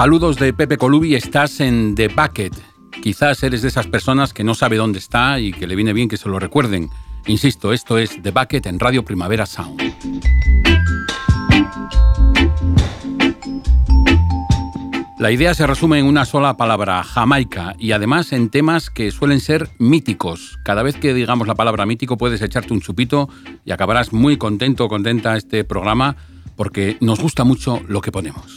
Saludos de Pepe Colubi, estás en The Bucket. Quizás eres de esas personas que no sabe dónde está y que le viene bien que se lo recuerden. Insisto, esto es The Bucket en Radio Primavera Sound. La idea se resume en una sola palabra, Jamaica, y además en temas que suelen ser míticos. Cada vez que digamos la palabra mítico puedes echarte un chupito y acabarás muy contento o contenta este programa porque nos gusta mucho lo que ponemos.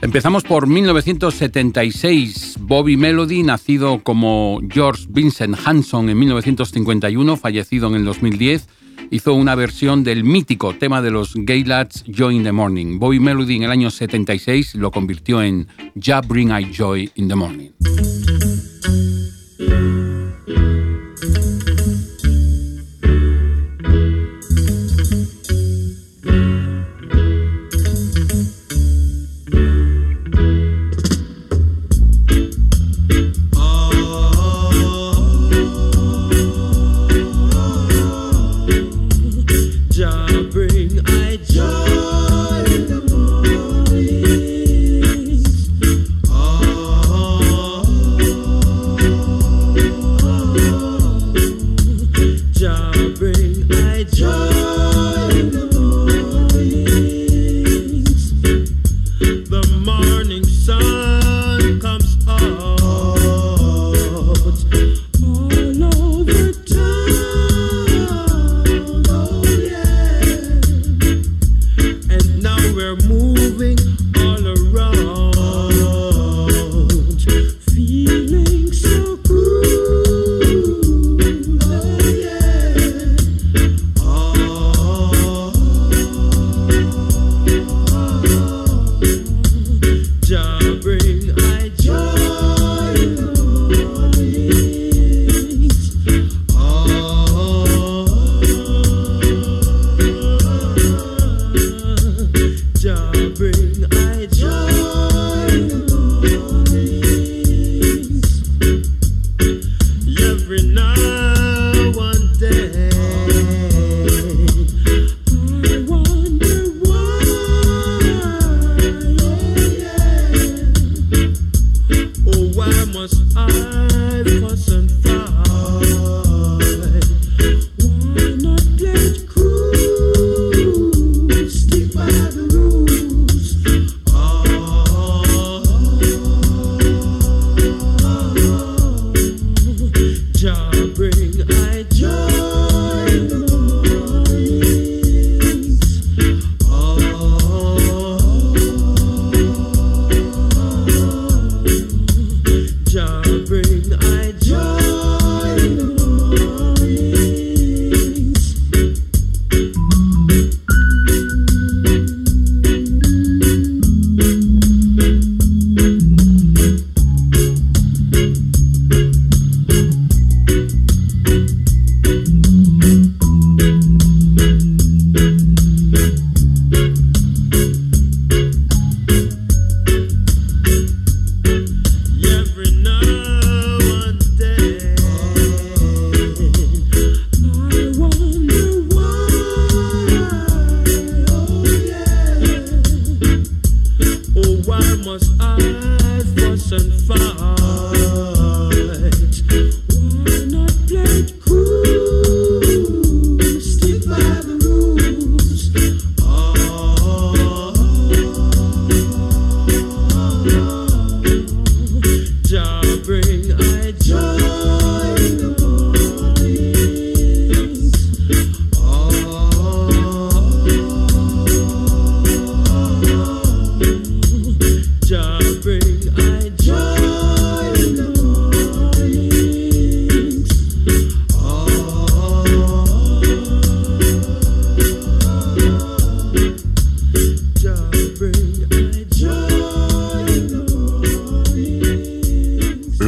Empezamos por 1976. Bobby Melody, nacido como George Vincent Hanson en 1951, fallecido en el 2010, hizo una versión del mítico tema de los Gay Lads Joy in the Morning. Bobby Melody en el año 76 lo convirtió en Ja Bring I Joy in the Morning.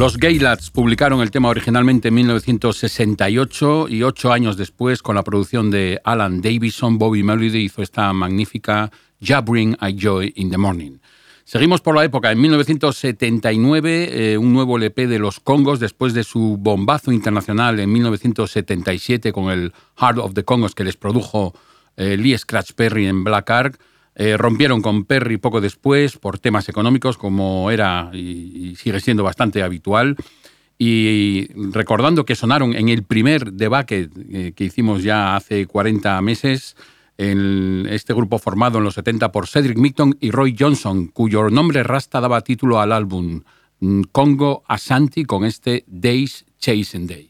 Los Gaylads publicaron el tema originalmente en 1968 y ocho años después, con la producción de Alan Davison, Bobby Melody hizo esta magnífica Ya Bring a Joy in the Morning. Seguimos por la época. En 1979, eh, un nuevo LP de los Congos, después de su bombazo internacional en 1977 con el Heart of the Congos que les produjo eh, Lee Scratch Perry en Black Ark, eh, rompieron con Perry poco después por temas económicos, como era y, y sigue siendo bastante habitual. Y recordando que sonaron en el primer debate eh, que hicimos ya hace 40 meses, en este grupo formado en los 70 por Cedric Micton y Roy Johnson, cuyo nombre rasta daba título al álbum mm, Congo Ashanti con este Days Chasing Day.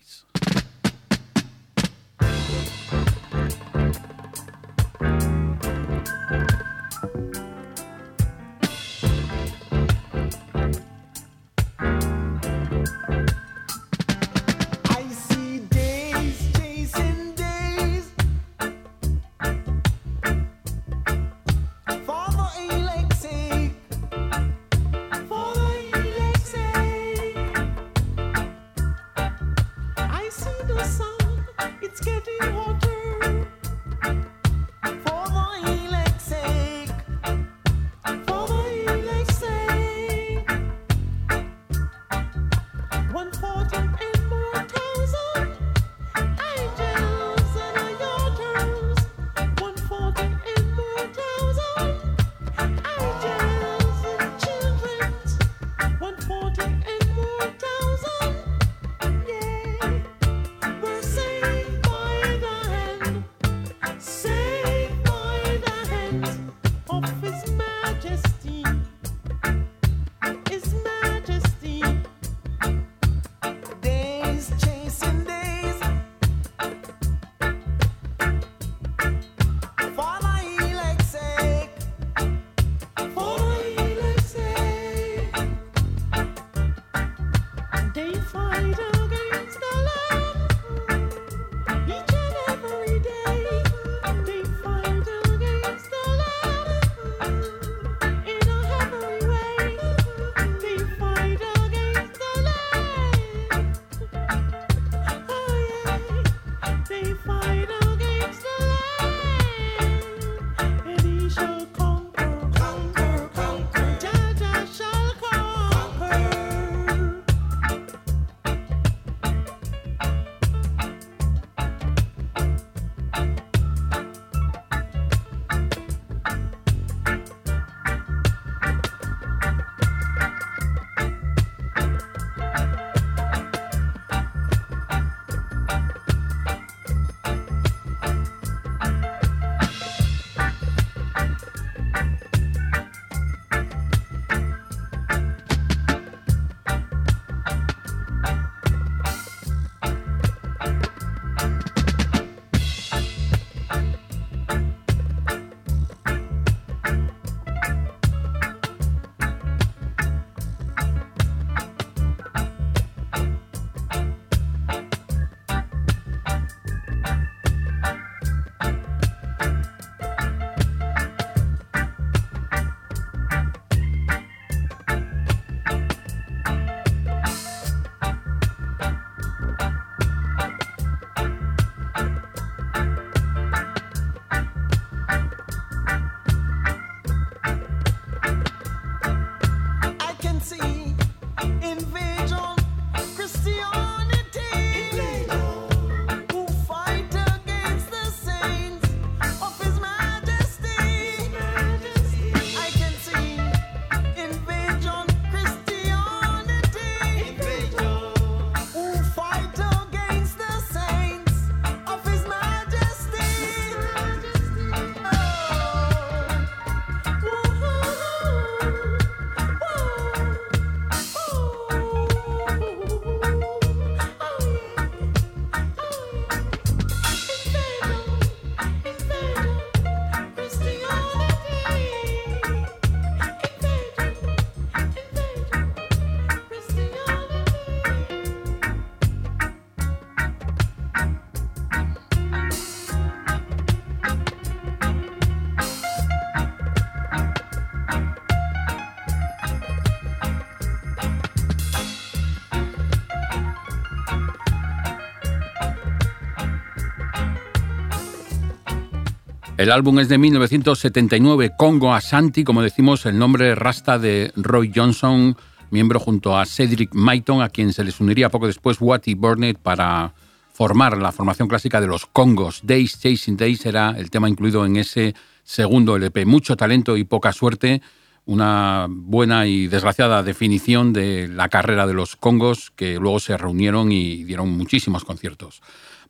El álbum es de 1979, Congo Ashanti, como decimos, el nombre rasta de Roy Johnson, miembro junto a Cedric Maiton, a quien se les uniría poco después Watty Burnett para formar la formación clásica de los Congos. Days Chasing Days era el tema incluido en ese segundo LP. Mucho talento y poca suerte. Una buena y desgraciada definición de la carrera de los Congos, que luego se reunieron y dieron muchísimos conciertos.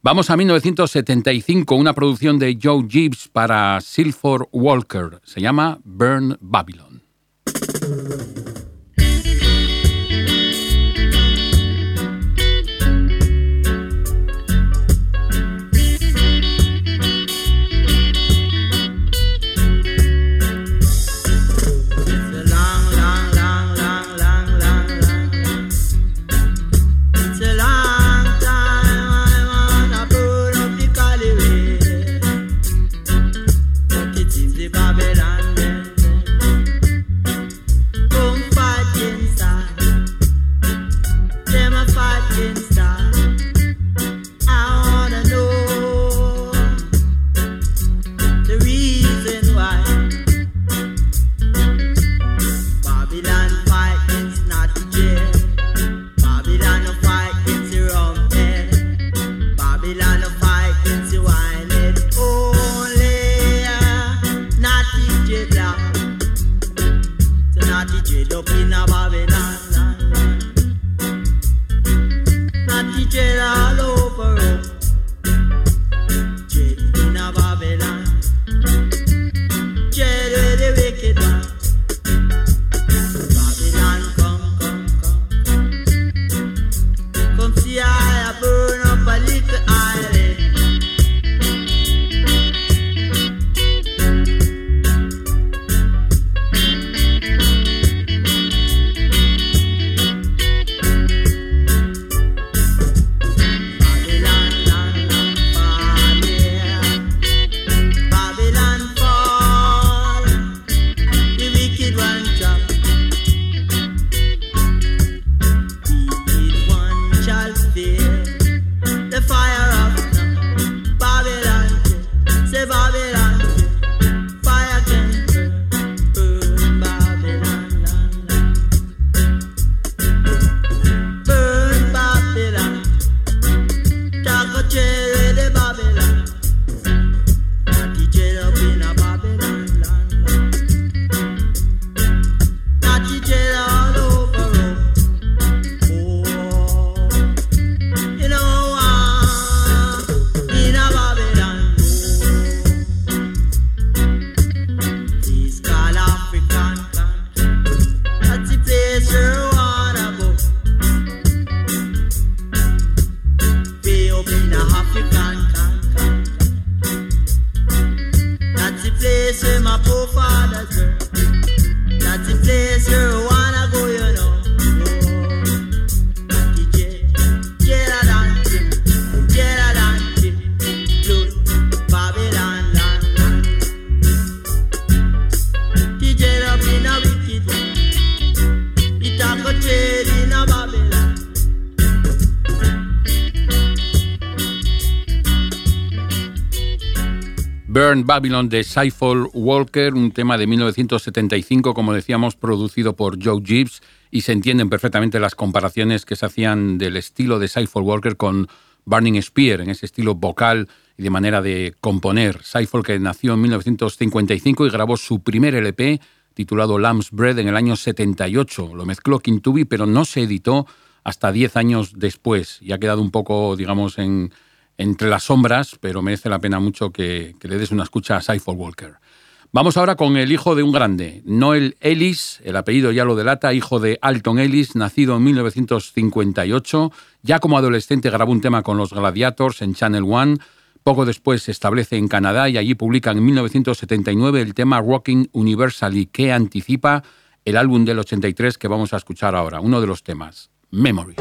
Vamos a 1975, una producción de Joe Gibbs para Silford Walker. Se llama Burn Babylon. Babylon de Cypher Walker, un tema de 1975, como decíamos, producido por Joe Gibbs, y se entienden perfectamente las comparaciones que se hacían del estilo de Cypher Walker con Burning Spear, en ese estilo vocal y de manera de componer. Cypher que nació en 1955 y grabó su primer LP titulado Lamb's Bread en el año 78. Lo mezcló Kintubi, pero no se editó hasta 10 años después y ha quedado un poco, digamos, en entre las sombras, pero merece la pena mucho que, le des una escucha a Cypher Walker. Vamos ahora con el hijo de un grande, Noel Ellis, el apellido ya lo delata, hijo de Alton Ellis, nacido en 1958. Ya como adolescente grabó un tema con los Gladiators en Channel One. Poco después se establece en Canadá y allí publican en 1979 el tema Rocking Universally, que anticipa el álbum del 83 que vamos a escuchar ahora, uno de los temas, Memories.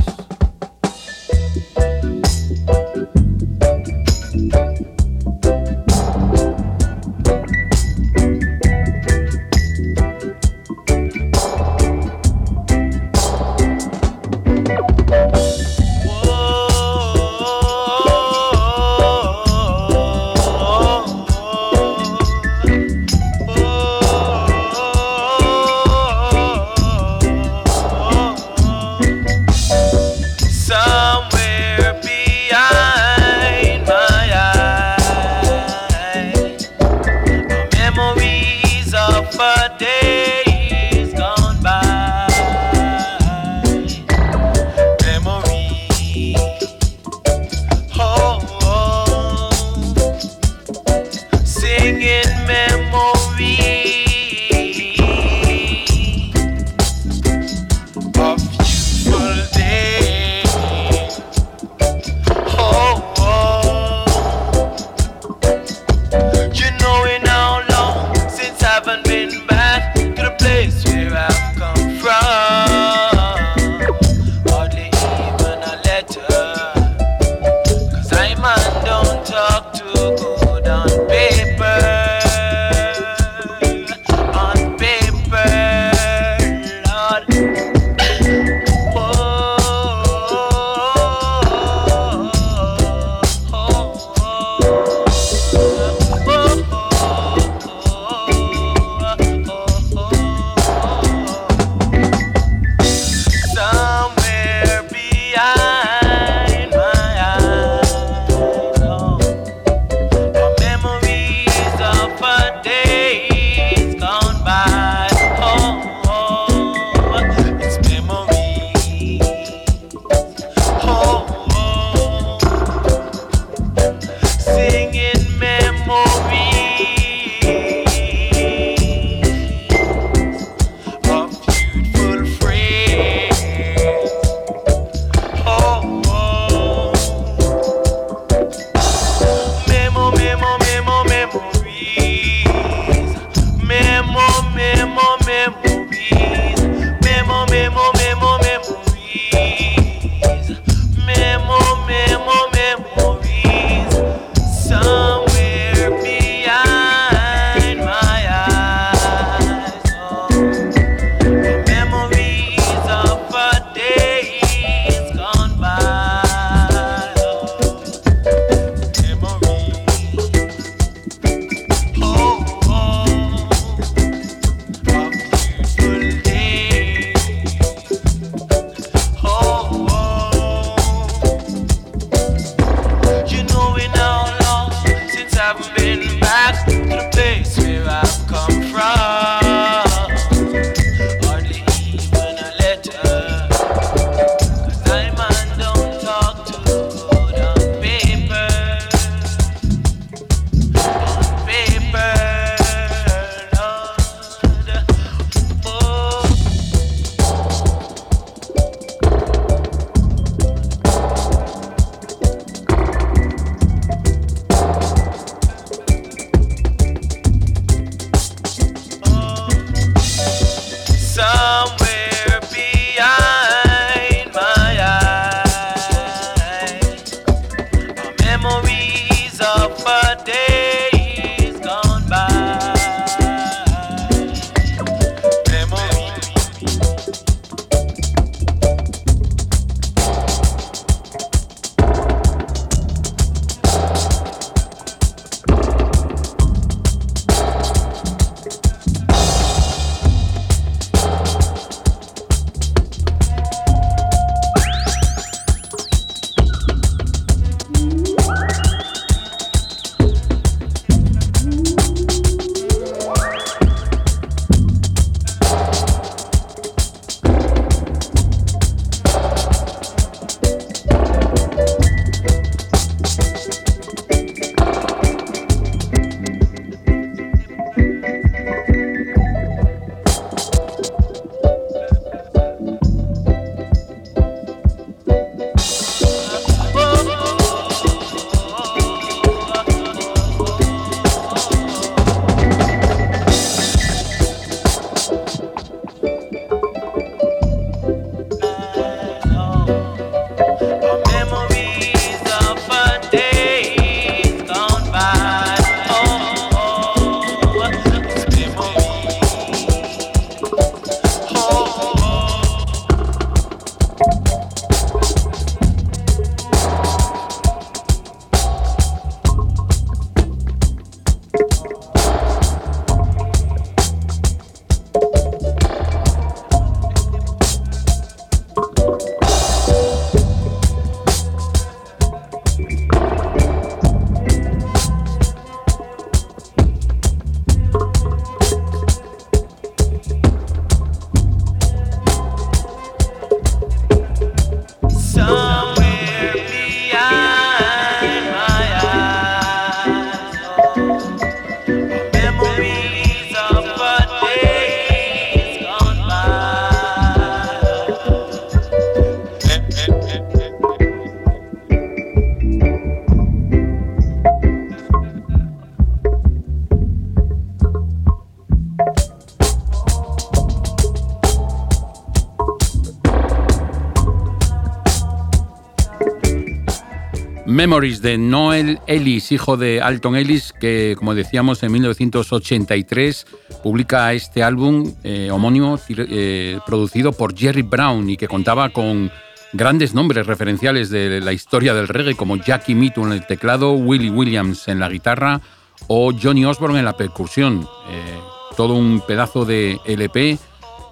Memories de Noel Ellis, hijo de Alton Ellis, que como decíamos en 1983 publica este álbum eh, homónimo eh, producido por Jerry Brown y que contaba con grandes nombres referenciales de la historia del reggae como Jackie Mitu en el teclado, Willie Williams en la guitarra o Johnny Osborne en la percusión. Eh, todo un pedazo de LP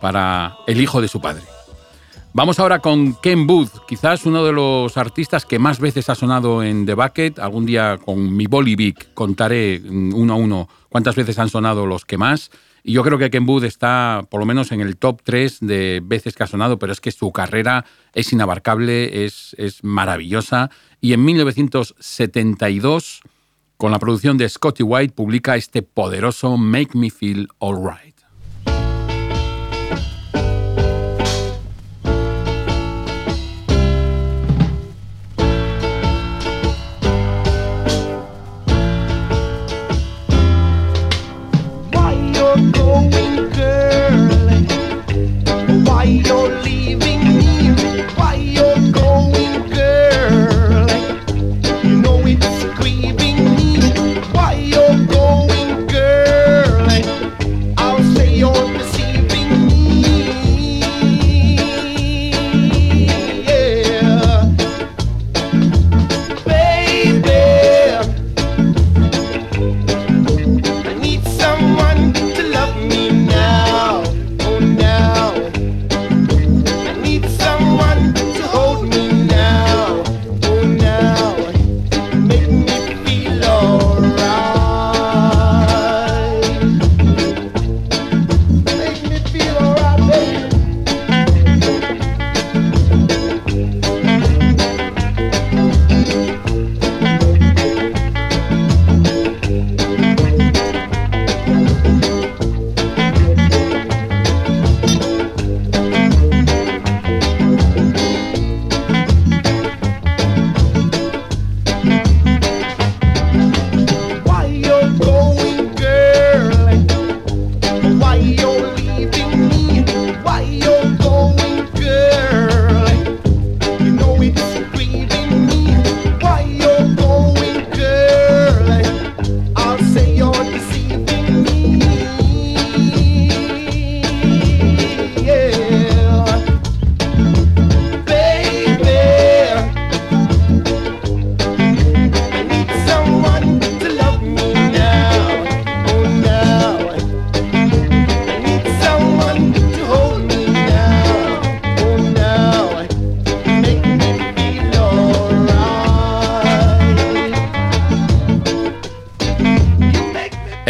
para el hijo de su padre. Vamos ahora con Ken Booth, quizás uno de los artistas que más veces ha sonado en The Bucket. Algún día con mi Bolivic contaré mm, uno a uno cuántas veces han sonado los que más. Y yo creo que Ken Booth está por lo menos en el top 3 de veces que ha sonado, pero es que su carrera es inabarcable, es, es maravillosa. Y en 1972, con la producción de Scotty White, publica este poderoso Make Me Feel Alright. I'm going.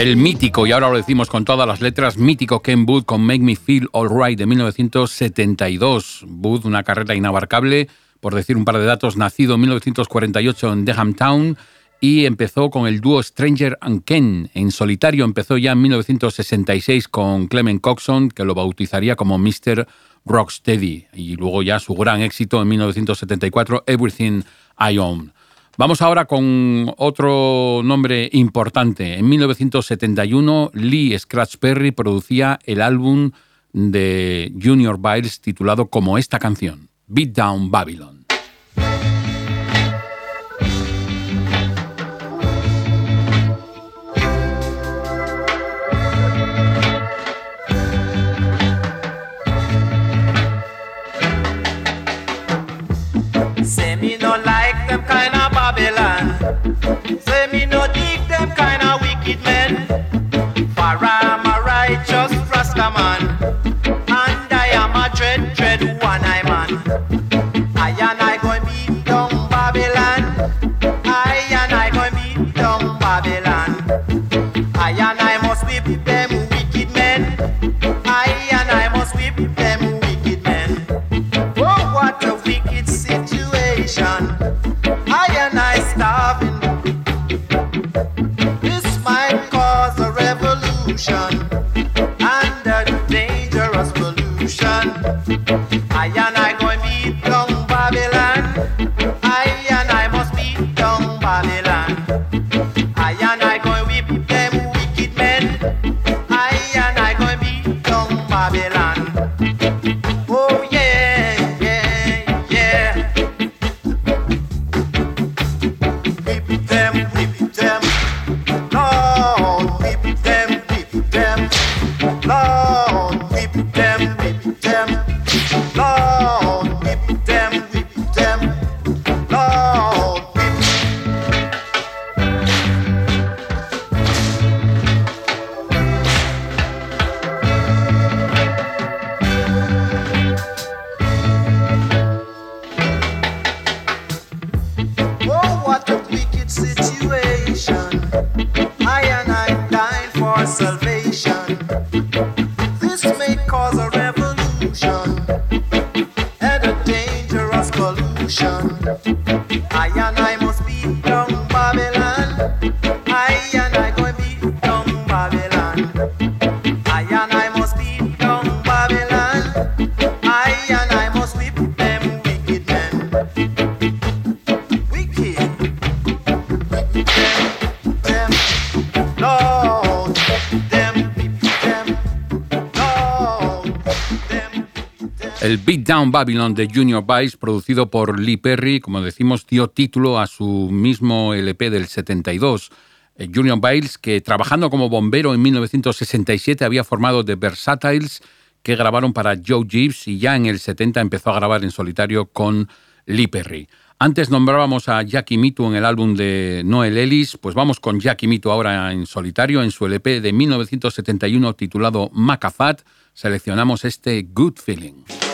El mítico, y ahora lo decimos con todas las letras, mítico Ken Booth con Make Me Feel Alright de 1972. Booth, una carrera inabarcable, por decir un par de datos, nacido en 1948 en Deham Town y empezó con el dúo Stranger and Ken. En solitario empezó ya en 1966 con Clement Coxon, que lo bautizaría como Mr. Rocksteady, y luego ya su gran éxito en 1974, Everything I Own. Vamos ahora con otro nombre importante. En 1971, Lee Scratch Perry producía el álbum de Junior Biles titulado como esta canción, Beat Down Babylon. wicked men. For I'm a righteous Rasta man, and I am a dread, dread one I man. I and I going beat down Babylon. I and I going beat down Babylon. Shine. Babylon de Junior Vice, producido por Lee Perry, como decimos, dio título a su mismo LP del 72. Eh, Junior Biles, que trabajando como bombero en 1967 había formado The Versatiles, que grabaron para Joe Gibbs y ya en el 70 empezó a grabar en solitario con Lee Perry. Antes nombrábamos a Jackie Mitu en el álbum de Noel Ellis, pues vamos con Jackie Mitu ahora en solitario en su LP de 1971 titulado Macafat. Seleccionamos este Good Feeling.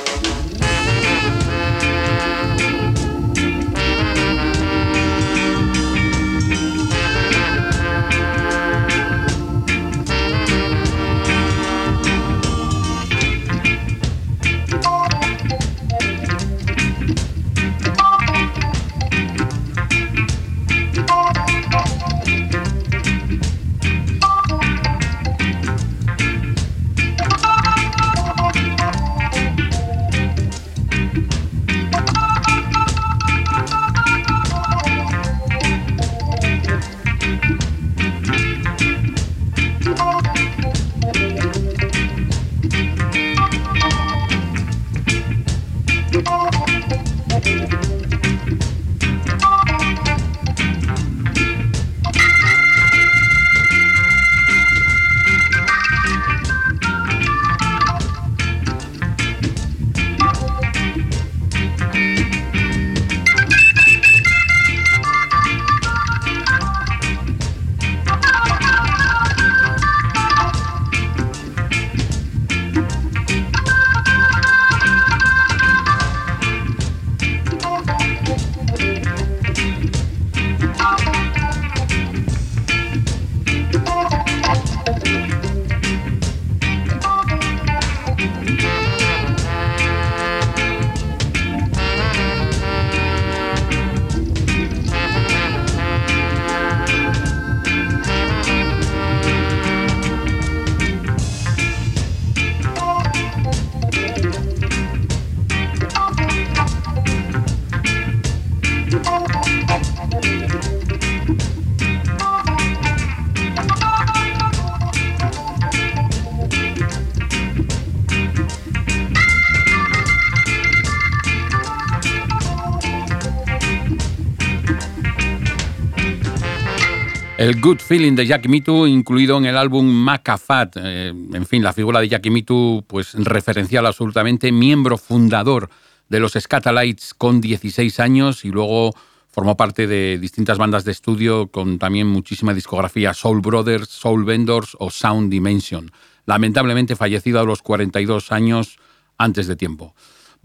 El Good Feeling de Jackie Mitu, incluido en el álbum Macafat. Eh, en fin, la figura de Jackie Mitu, pues referencial absolutamente, miembro fundador de los Scatalites con 16 años y luego formó parte de distintas bandas de estudio con también muchísima discografía, Soul Brothers, Soul Vendors o Sound Dimension. Lamentablemente fallecido a los 42 años antes de tiempo.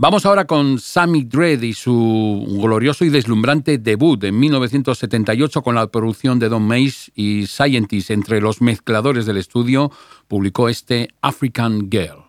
Vamos ahora con Sammy Dredd y su glorioso y deslumbrante debut en 1978 con la producción de Don Mace y Scientist entre los mezcladores del estudio, publicó este African Girl.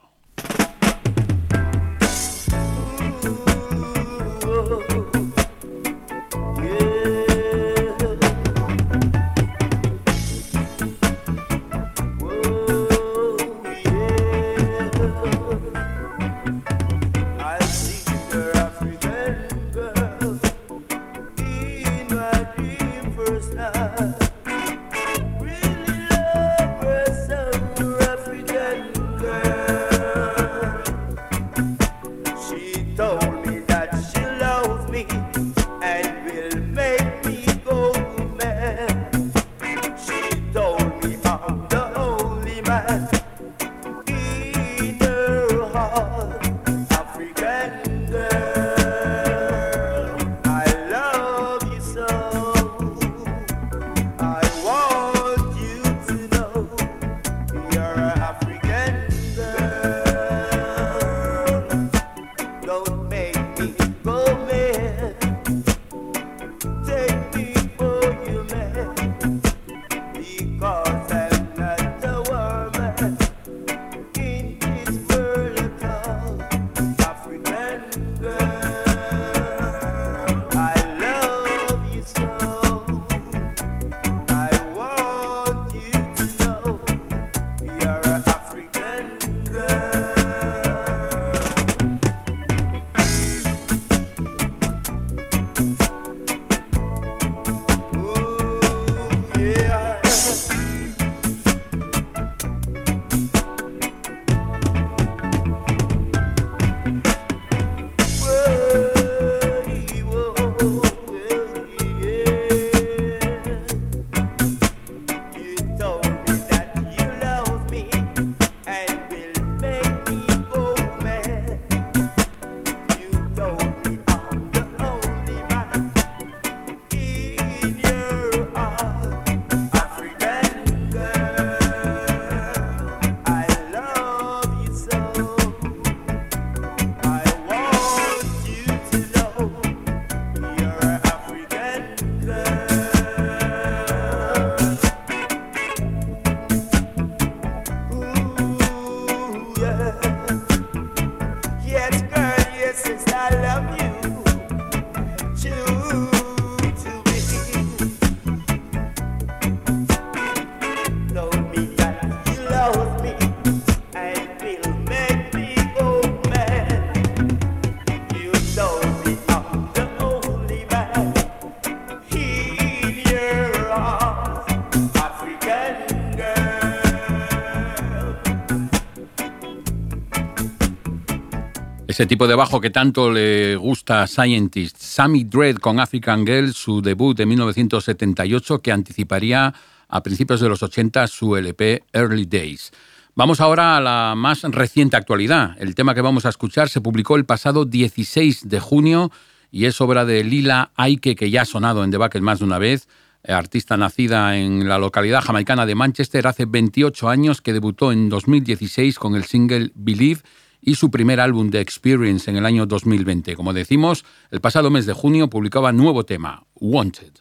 Ese tipo de bajo que tanto le gusta a Scientist. Sammy Dread con African Girl, su debut de 1978 que anticiparía a principios de los 80 su LP Early Days. Vamos ahora a la más reciente actualidad. El tema que vamos a escuchar se publicó el pasado 16 de junio y es obra de Lila Aike, que ya ha sonado en Debacle más de una vez, artista nacida en la localidad jamaicana de Manchester hace 28 años, que debutó en 2016 con el single Believe y su primer álbum de Experience en el año 2020. Como decimos, el pasado mes de junio publicaba nuevo tema, Wanted.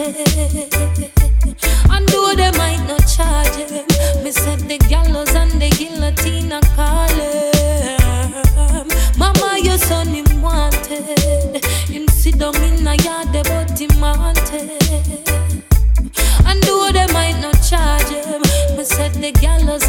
And though they might not charge him, me said the gallows and the guillotine are calling. Mama, your son wanted. Him in yard. And though they might not charge him, me said the gallows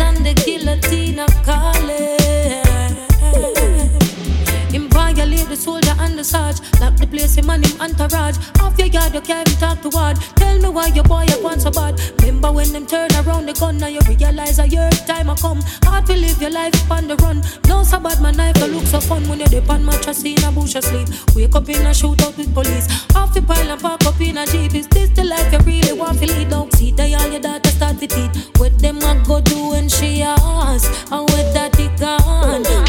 the. Lock the place, him and him entourage. Off your yard, you can't talk to word. Tell me why your boy up want so bad. Remember when them turn around the gun, now you realize a year time I come. Hard to live your life on the run. No so bad, my knife look so fun when you're dip on mattress in a bush asleep. Wake up in a shootout with police. Off the pile and park up in a jeep. Is this the life you really want to lead? Don't see the all your daughter start to teeth. What them a go do when she ask? And what that it gone?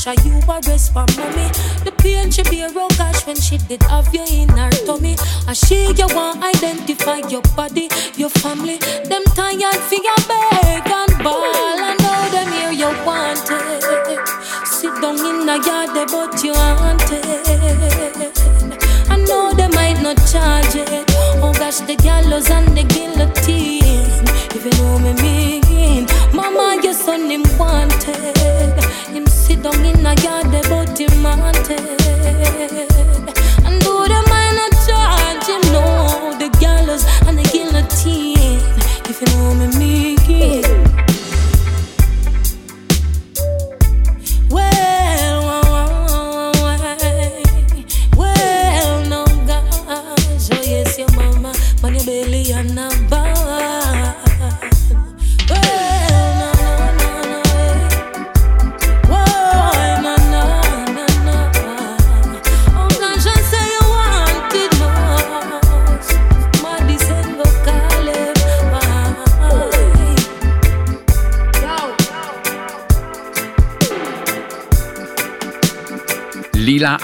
Pressure you arrest for mommy. The pain she bear oh gosh when she did have you in her tummy. And she you want identify your body, your family. Them tired for your beg and ball and know them here you wanted. Sit down in the yard but you wanted. I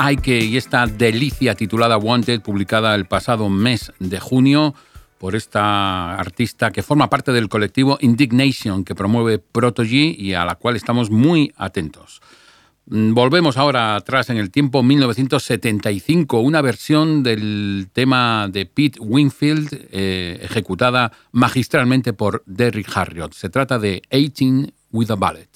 Aike y esta delicia titulada Wanted, publicada el pasado mes de junio por esta artista que forma parte del colectivo Indignation que promueve Protogy y a la cual estamos muy atentos. Mm, Volvemos ahora atrás en el tiempo, 1975, una versión del tema de Pete Wingfield eh, ejecutada magistralmente por Derrick Harriott. Se trata de 18 with a Ballet.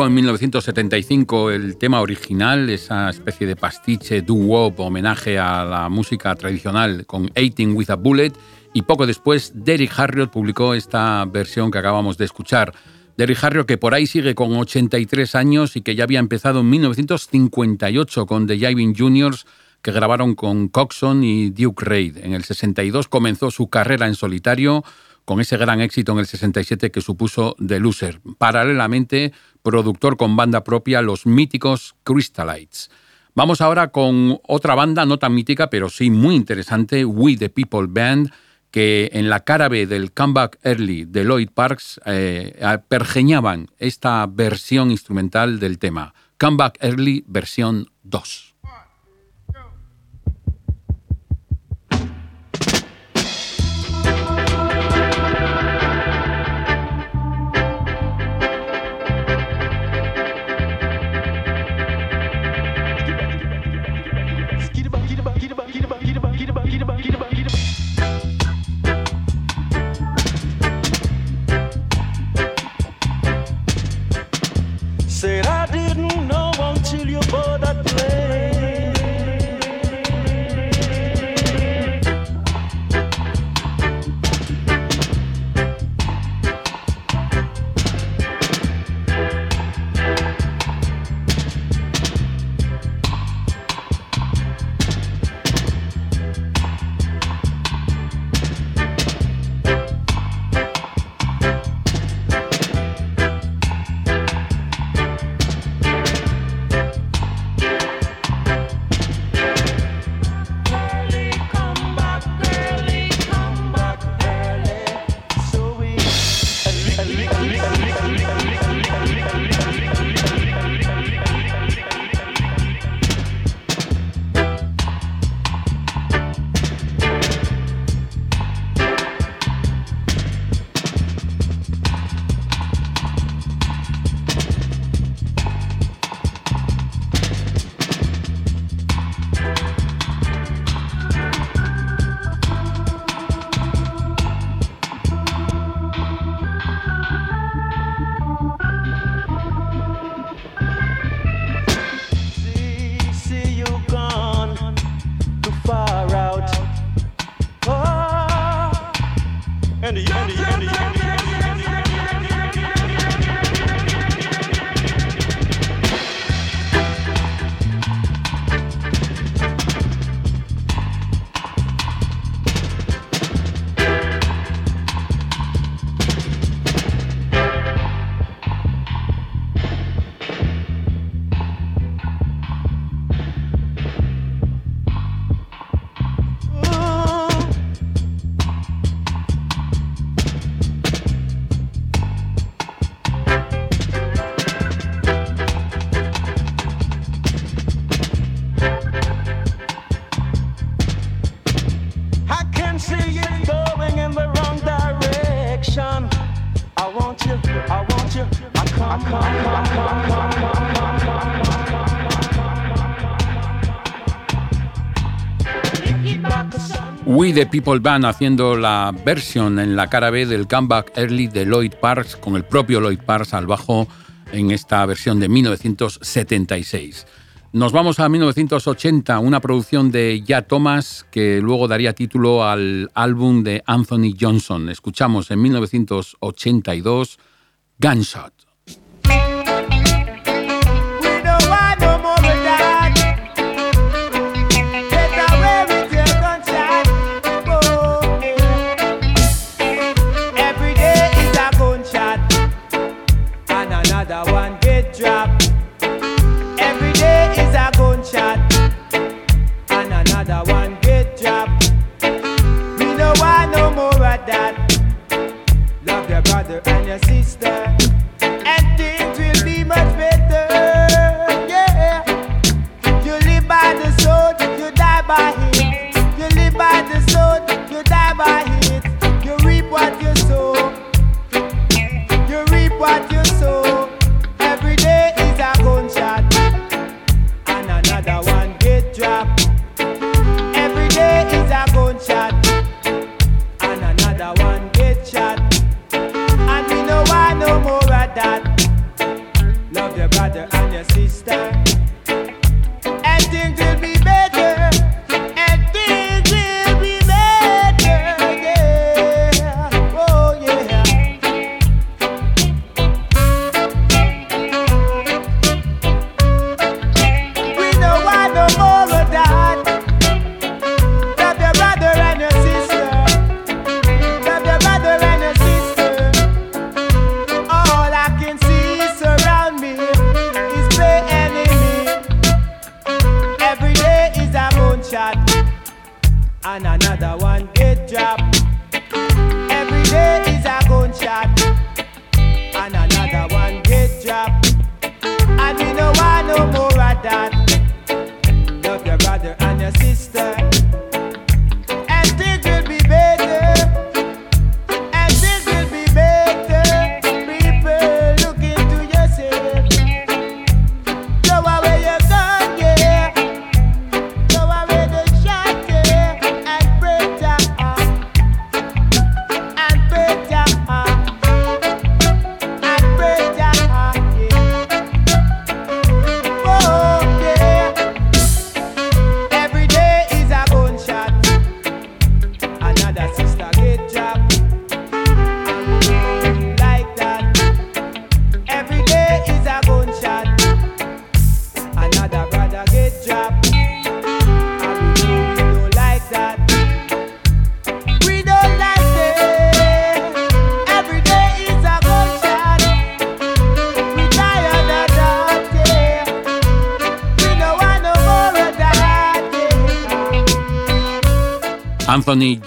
Publicó en 1975 el tema original, esa especie de pastiche doo-wop, homenaje a la música tradicional con 18 with a Bullet, y poco después Derrick Harriott publicó esta versión que acabamos de escuchar. Derrick Harriott que por ahí sigue con 83 años y que ya había empezado en 1958 con The Jiving Juniors, que grabaron con Coxon y Duke Reid. En el 62 comenzó su carrera en solitario con ese gran éxito en el 67 que supuso The Loser. Paralelamente, productor con banda propia, los míticos Crystallites. Vamos ahora con otra banda, no tan mítica, pero sí muy interesante, We the People Band, que en la cara B del Comeback Early de Lloyd Parks eh, pergeñaban esta versión instrumental del tema. Comeback Early versión 2. The People Band haciendo la versión en la cara B del comeback early de Lloyd Parks con el propio Lloyd Parks al bajo en esta versión de 1976. Nos vamos a 1980, una producción de Ya Thomas que luego daría título al álbum de Anthony Johnson. Escuchamos en 1982 Gunshot.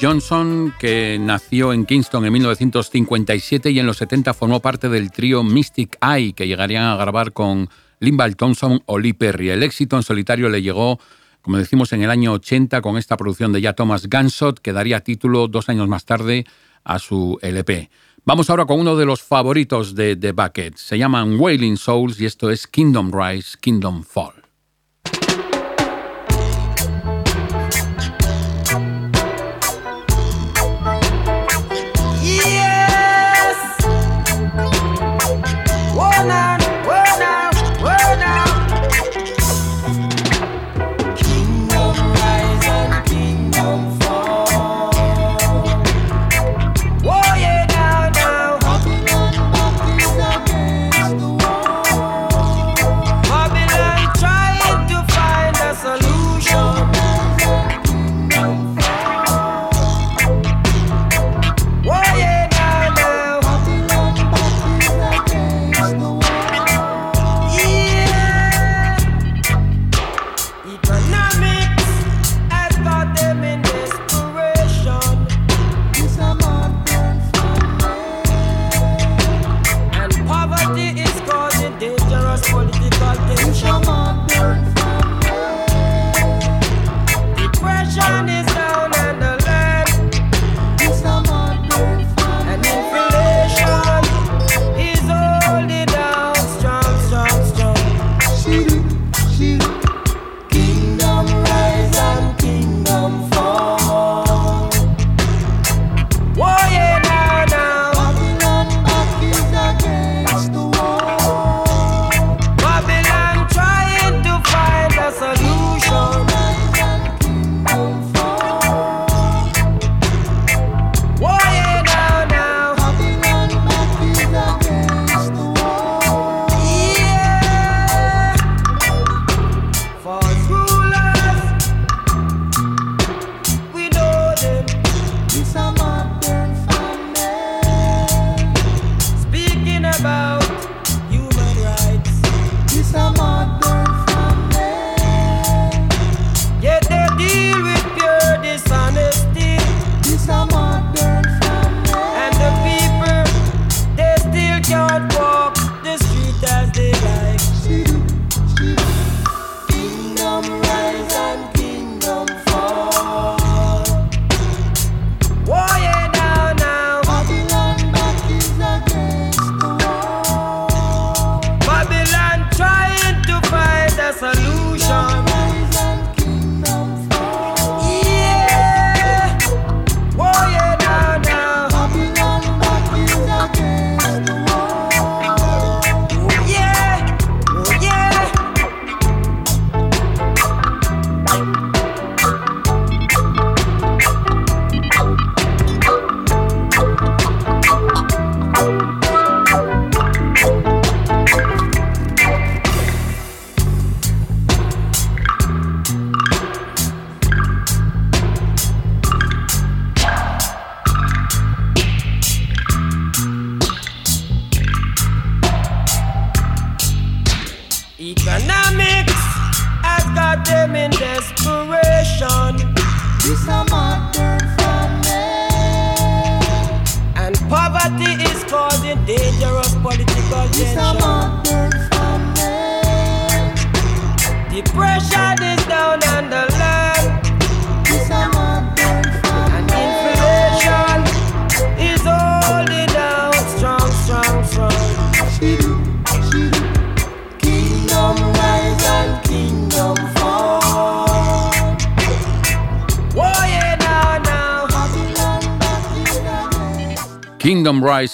Johnson, que nació en Kingston en 1957 y en los 70 formó parte del trío Mystic Eye, que llegarían a grabar con Limbal Thompson o Lee Perry. El éxito en solitario le llegó, como decimos, en el año 80 con esta producción de ya Thomas Gunshot, que daría título dos años más tarde a su LP. Vamos ahora con uno de los favoritos de The Bucket. Se llaman Wailing Souls y esto es Kingdom Rise, Kingdom Fall.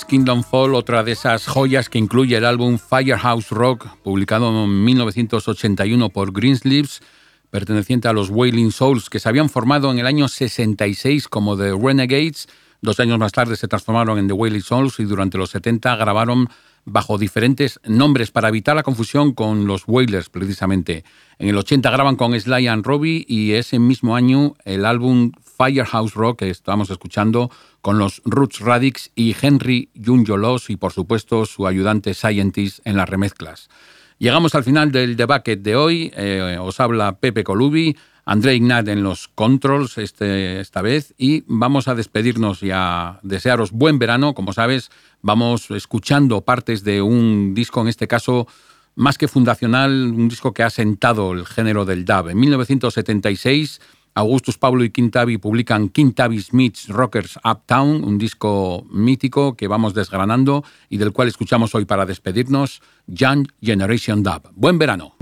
Kingdom Fall, otra de esas joyas que incluye el álbum Firehouse Rock, publicado en 1981 por Greensleeves, perteneciente a los Wailing Souls, que se habían formado en el año 66 como The Renegades. Dos años más tarde se transformaron en The Wailing Souls y durante los 70 grabaron bajo diferentes nombres para evitar la confusión con los Wailers, precisamente. En el 80 graban con Sly and Robbie y ese mismo año el álbum Firehouse Rock que estamos escuchando con los Roots Radix y Henry Junjolos y por supuesto su ayudante Scientist en las remezclas. Llegamos al final del Bucket de hoy. Eh, os habla Pepe Colubi, André Ignat en los controls este, esta vez y vamos a despedirnos y a desearos buen verano. Como sabes, vamos escuchando partes de un disco, en este caso más que fundacional, un disco que ha sentado el género del dub. En 1976, Augustus Pablo y Quintavi publican Quintavi Smith's Rockers Uptown, un disco mítico que vamos desgranando y del cual escuchamos hoy para despedirnos, Young Generation Dub. Buen verano.